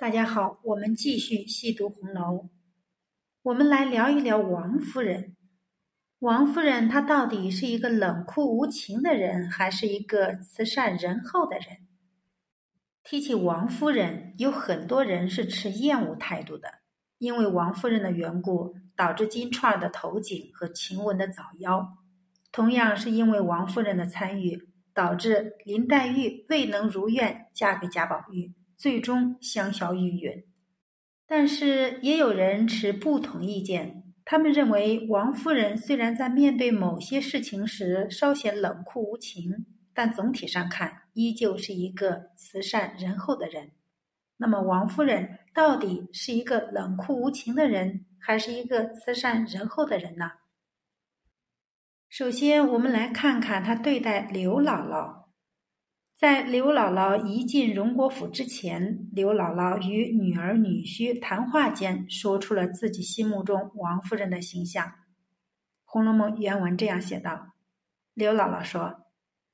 大家好，我们继续细读红楼。我们来聊一聊王夫人。王夫人她到底是一个冷酷无情的人，还是一个慈善仁厚的人？提起王夫人，有很多人是持厌恶态度的，因为王夫人的缘故，导致金钏儿的投井和晴雯的早夭。同样是因为王夫人的参与，导致林黛玉未能如愿嫁给贾宝玉。最终香消玉殒，但是也有人持不同意见。他们认为王夫人虽然在面对某些事情时稍显冷酷无情，但总体上看依旧是一个慈善仁厚的人。那么，王夫人到底是一个冷酷无情的人，还是一个慈善仁厚的人呢？首先，我们来看看她对待刘姥姥。在刘姥姥一进荣国府之前，刘姥姥与女儿女婿谈话间，说出了自己心目中王夫人的形象。《红楼梦》原文这样写道：“刘姥姥说，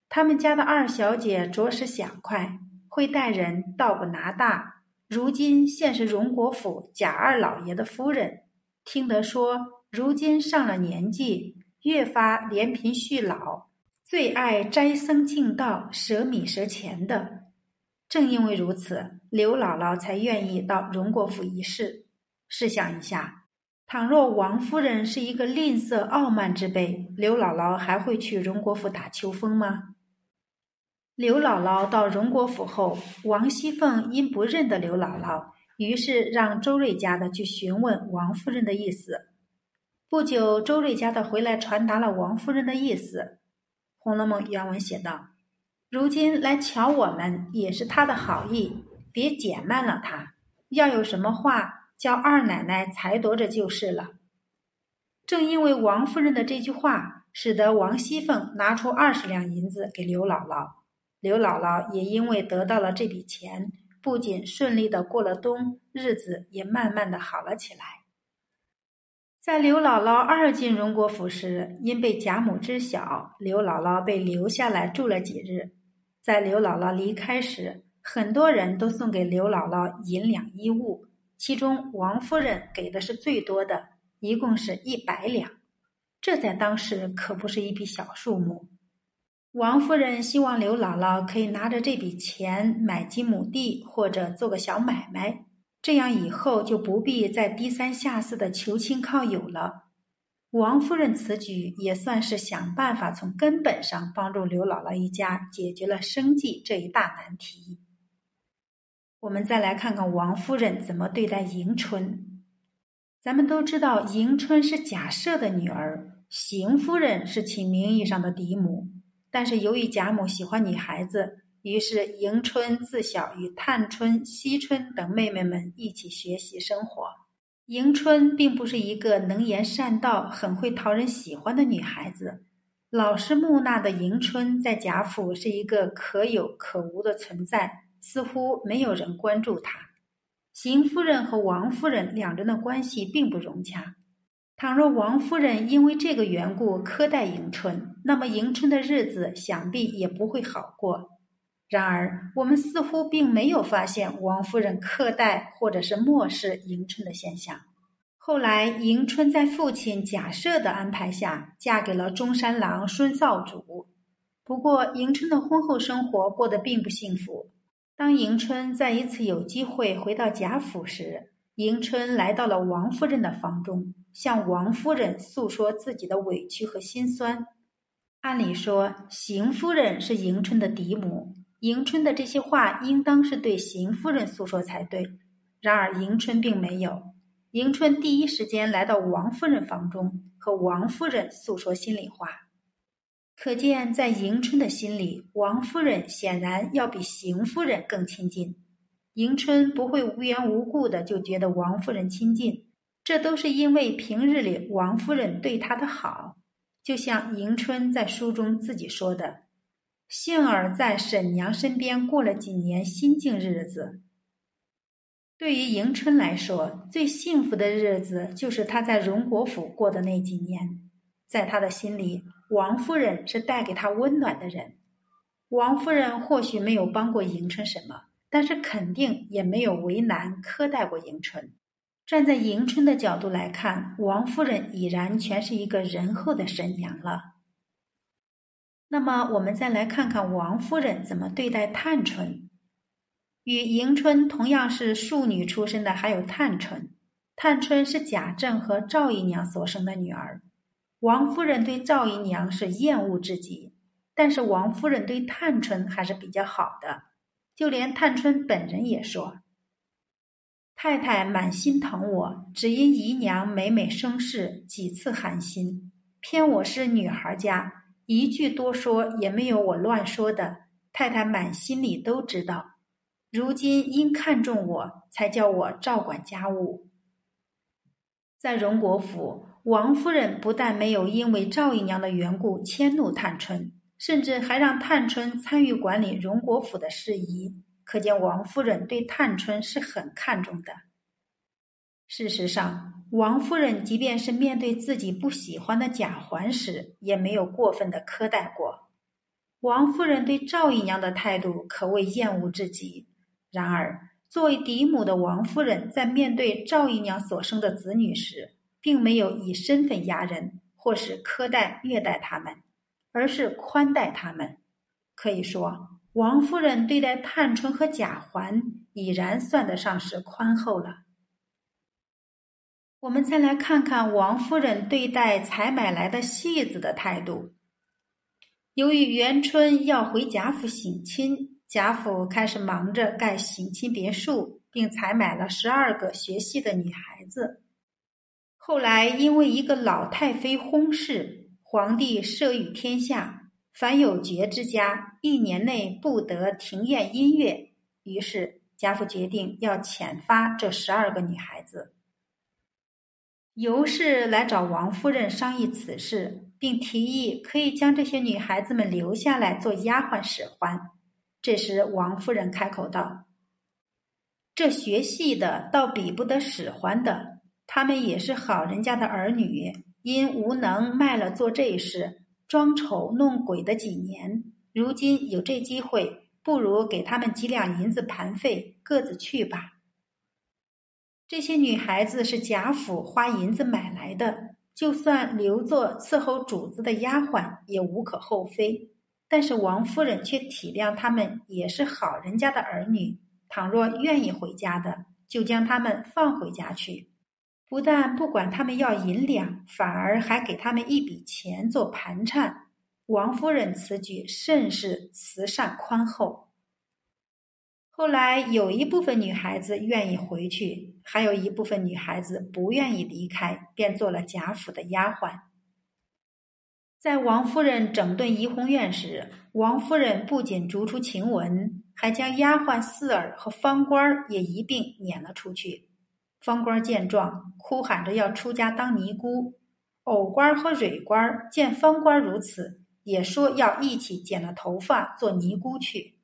他们家的二小姐着实想快，会待人，倒不拿大。如今现是荣国府贾二老爷的夫人，听得说，如今上了年纪，越发怜贫恤老。”最爱斋僧敬道、舍米舍钱的，正因为如此，刘姥姥才愿意到荣国府一试。试想一下，倘若王夫人是一个吝啬傲慢之辈，刘姥姥还会去荣国府打秋风吗？刘姥姥到荣国府后，王熙凤因不认得刘姥姥，于是让周瑞家的去询问王夫人的意思。不久，周瑞家的回来传达了王夫人的意思。《红楼梦》原文写道：“如今来瞧我们，也是他的好意，别减慢了他。要有什么话，叫二奶奶裁夺着就是了。”正因为王夫人的这句话，使得王熙凤拿出二十两银子给刘姥姥，刘姥姥也因为得到了这笔钱，不仅顺利的过了冬，日子也慢慢的好了起来。在刘姥姥二进荣国府时，因被贾母知晓，刘姥姥被留下来住了几日。在刘姥姥离开时，很多人都送给刘姥姥银两衣物，其中王夫人给的是最多的，一共是一百两。这在当时可不是一笔小数目。王夫人希望刘姥姥可以拿着这笔钱买几亩地，或者做个小买卖。这样以后就不必再低三下四的求亲靠友了。王夫人此举也算是想办法从根本上帮助刘姥姥一家解决了生计这一大难题。我们再来看看王夫人怎么对待迎春。咱们都知道，迎春是贾赦的女儿，邢夫人是其名义上的嫡母，但是由于贾母喜欢女孩子。于是，迎春自小与探春、惜春等妹妹们一起学习生活。迎春并不是一个能言善道、很会讨人喜欢的女孩子。老实木讷的迎春在贾府是一个可有可无的存在，似乎没有人关注她。邢夫人和王夫人两人的关系并不融洽。倘若王夫人因为这个缘故苛待迎春，那么迎春的日子想必也不会好过。然而，我们似乎并没有发现王夫人苛待或者是漠视迎春的现象。后来，迎春在父亲贾赦的安排下，嫁给了中山狼孙少主。不过，迎春的婚后生活过得并不幸福。当迎春在一次有机会回到贾府时，迎春来到了王夫人的房中，向王夫人诉说自己的委屈和心酸。按理说，邢夫人是迎春的嫡母。迎春的这些话应当是对邢夫人诉说才对，然而迎春并没有。迎春第一时间来到王夫人房中，和王夫人诉说心里话。可见，在迎春的心里，王夫人显然要比邢夫人更亲近。迎春不会无缘无故的就觉得王夫人亲近，这都是因为平日里王夫人对她的好。就像迎春在书中自己说的。幸而在婶娘身边过了几年心境日子。对于迎春来说，最幸福的日子就是她在荣国府过的那几年。在她的心里，王夫人是带给她温暖的人。王夫人或许没有帮过迎春什么，但是肯定也没有为难苛待过迎春。站在迎春的角度来看，王夫人已然全是一个仁厚的沈娘了。那么，我们再来看看王夫人怎么对待探春。与迎春同样是庶女出身的还有探春。探春是贾政和赵姨娘所生的女儿。王夫人对赵姨娘是厌恶至极，但是王夫人对探春还是比较好的。就连探春本人也说：“太太满心疼我，只因姨娘每每生事，几次寒心。偏我是女孩家。”一句多说也没有我乱说的，太太满心里都知道。如今因看重我，才叫我照管家务。在荣国府，王夫人不但没有因为赵姨娘的缘故迁怒探春，甚至还让探春参与管理荣国府的事宜，可见王夫人对探春是很看重的。事实上，王夫人即便是面对自己不喜欢的贾环时，也没有过分的苛待过。王夫人对赵姨娘的态度可谓厌恶至极。然而，作为嫡母的王夫人在面对赵姨娘所生的子女时，并没有以身份压人，或是苛待虐待他们，而是宽待他们。可以说，王夫人对待探春和贾环已然算得上是宽厚了。我们再来看看王夫人对待采买来的戏子的态度。由于元春要回贾府省亲，贾府开始忙着盖省亲别墅，并采买了十二个学戏的女孩子。后来因为一个老太妃薨逝，皇帝赦于天下，凡有爵之家一年内不得庭宴音乐。于是贾府决定要遣发这十二个女孩子。尤氏来找王夫人商议此事，并提议可以将这些女孩子们留下来做丫鬟使唤。这时，王夫人开口道：“这学戏的倒比不得使唤的，他们也是好人家的儿女，因无能卖了做这事，装丑弄鬼的几年，如今有这机会，不如给他们几两银子盘费，各自去吧。”这些女孩子是贾府花银子买来的，就算留作伺候主子的丫鬟也无可厚非。但是王夫人却体谅他们也是好人家的儿女，倘若愿意回家的，就将他们放回家去，不但不管他们要银两，反而还给他们一笔钱做盘缠。王夫人此举甚是慈善宽厚。后来有一部分女孩子愿意回去，还有一部分女孩子不愿意离开，便做了贾府的丫鬟。在王夫人整顿怡红院时，王夫人不仅逐出晴雯，还将丫鬟四儿和方官也一并撵了出去。方官见状，哭喊着要出家当尼姑；藕官和蕊官见方官如此，也说要一起剪了头发做尼姑去。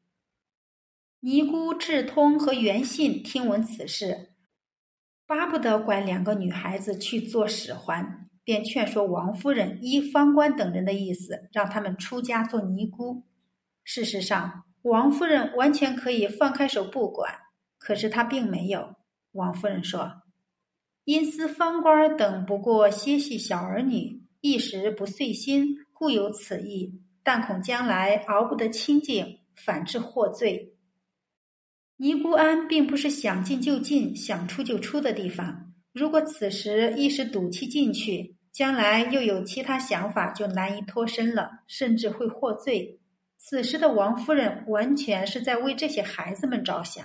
尼姑智通和元信听闻此事，巴不得管两个女孩子去做使唤，便劝说王夫人依方官等人的意思，让他们出家做尼姑。事实上，王夫人完全可以放开手不管，可是她并没有。王夫人说：“因思方官等不过些许小儿女，一时不遂心，故有此意。但恐将来熬不得清净，反致获罪。”尼姑庵并不是想进就进、想出就出的地方。如果此时一时赌气进去，将来又有其他想法，就难以脱身了，甚至会获罪。此时的王夫人完全是在为这些孩子们着想。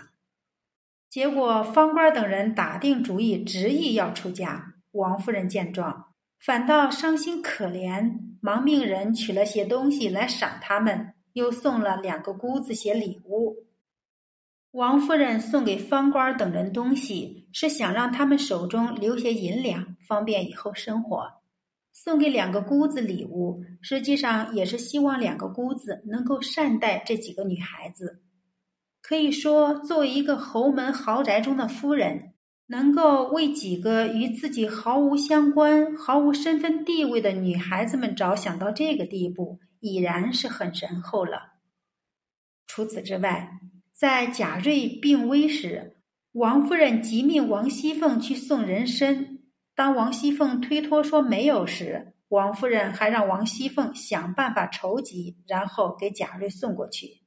结果方官等人打定主意，执意要出家。王夫人见状，反倒伤心可怜，忙命人取了些东西来赏他们，又送了两个姑子些礼物。王夫人送给方官等人东西，是想让他们手中留些银两，方便以后生活；送给两个姑子礼物，实际上也是希望两个姑子能够善待这几个女孩子。可以说，作为一个侯门豪宅中的夫人，能够为几个与自己毫无相关、毫无身份地位的女孩子们着想到这个地步，已然是很仁厚了。除此之外，在贾瑞病危时，王夫人急命王熙凤去送人参。当王熙凤推脱说没有时，王夫人还让王熙凤想办法筹集，然后给贾瑞送过去。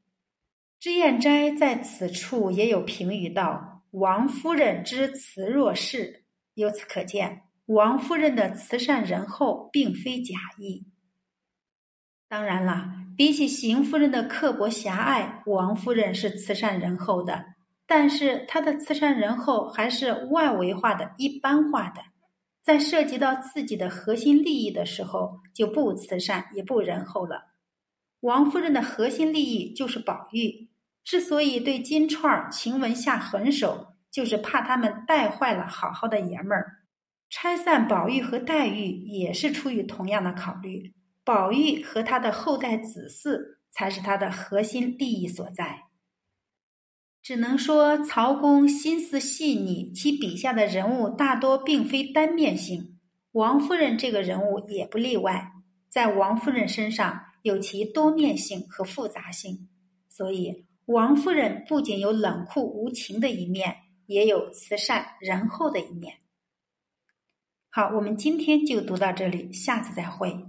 脂砚斋在此处也有评语道：“王夫人之慈若是。”由此可见，王夫人的慈善仁厚并非假意。当然了，比起邢夫人的刻薄狭隘，王夫人是慈善仁厚的，但是她的慈善仁厚还是外围化的一般化的。在涉及到自己的核心利益的时候，就不慈善也不仁厚了。王夫人的核心利益就是宝玉，之所以对金钏儿、晴雯下狠手，就是怕他们带坏了好好的爷们儿。拆散宝玉和黛玉也是出于同样的考虑，宝玉和他的后代子嗣才是他的核心利益所在。只能说曹公心思细腻，其笔下的人物大多并非单面性。王夫人这个人物也不例外，在王夫人身上有其多面性和复杂性。所以，王夫人不仅有冷酷无情的一面，也有慈善仁厚的一面。好，我们今天就读到这里，下次再会。